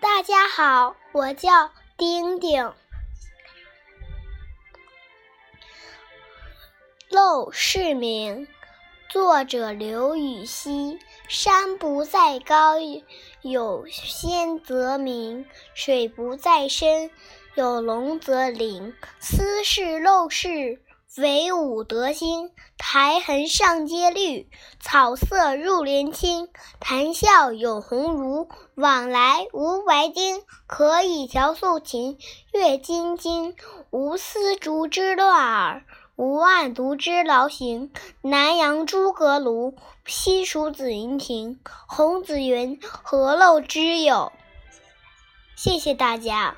大家好，我叫丁丁。《陋室铭》作者刘禹锡。山不在高，有仙则名；水不在深，有龙则灵。斯是陋室，惟吾德馨。苔痕上阶绿，草色入帘青。谈笑有鸿儒，往来无白丁。可以调素琴，阅金经。无丝竹之乱耳。无案牍之劳形。南阳诸葛庐，西蜀子云亭。孔子云：“何陋之有？”谢谢大家。